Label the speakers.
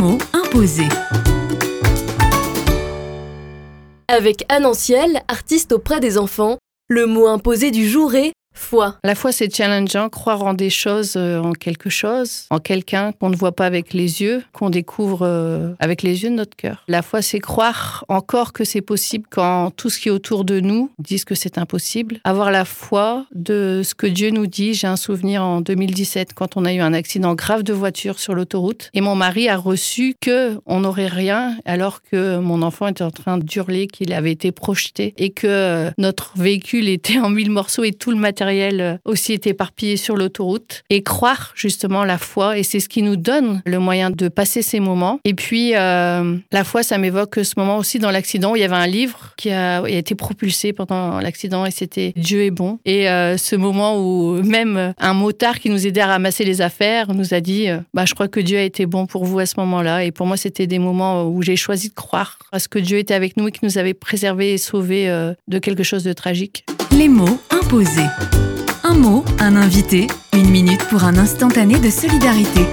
Speaker 1: mots imposés.
Speaker 2: Avec Anne Anciel, artiste auprès des enfants, le mot imposé du jour est
Speaker 3: La foi, c'est challengeant, croire en des choses, euh, en quelque chose, en quelqu'un qu'on ne voit pas avec les yeux, qu'on découvre euh, avec les yeux de notre cœur. La foi, c'est croire encore que c'est possible quand tout ce qui est autour de nous disent que c'est impossible. Avoir la foi de ce que Dieu nous dit. J'ai un souvenir en 2017 quand on a eu un accident grave de voiture sur l'autoroute et mon mari a reçu que on n'aurait rien alors que mon enfant était en train d'hurler qu'il avait été projeté et que euh, notre véhicule était en mille morceaux et tout le matériel euh, aussi est éparpillé sur l'autoroute et croire justement la foi et c'est ce qui nous donne le moyen de passer ces moments. Et puis euh, la foi, ça m'évoque ce moment aussi dans l'accident où il y avait un livre qui a, été propulsé pendant l'accident et c'était Dieu est bon. Et euh, ce moment où même un motard qui nous aidait à ramasser les affaires nous a dit bah je crois que Dieu a été bon pour vous à ce moment-là et pour moi c'était des moments où j'ai choisi de croire à ce que Dieu était avec nous et qui nous avait préservés et sauvés de quelque chose de tragique.
Speaker 1: Les mots imposés. Un mot, un invité, une minute pour un instantané de solidarité.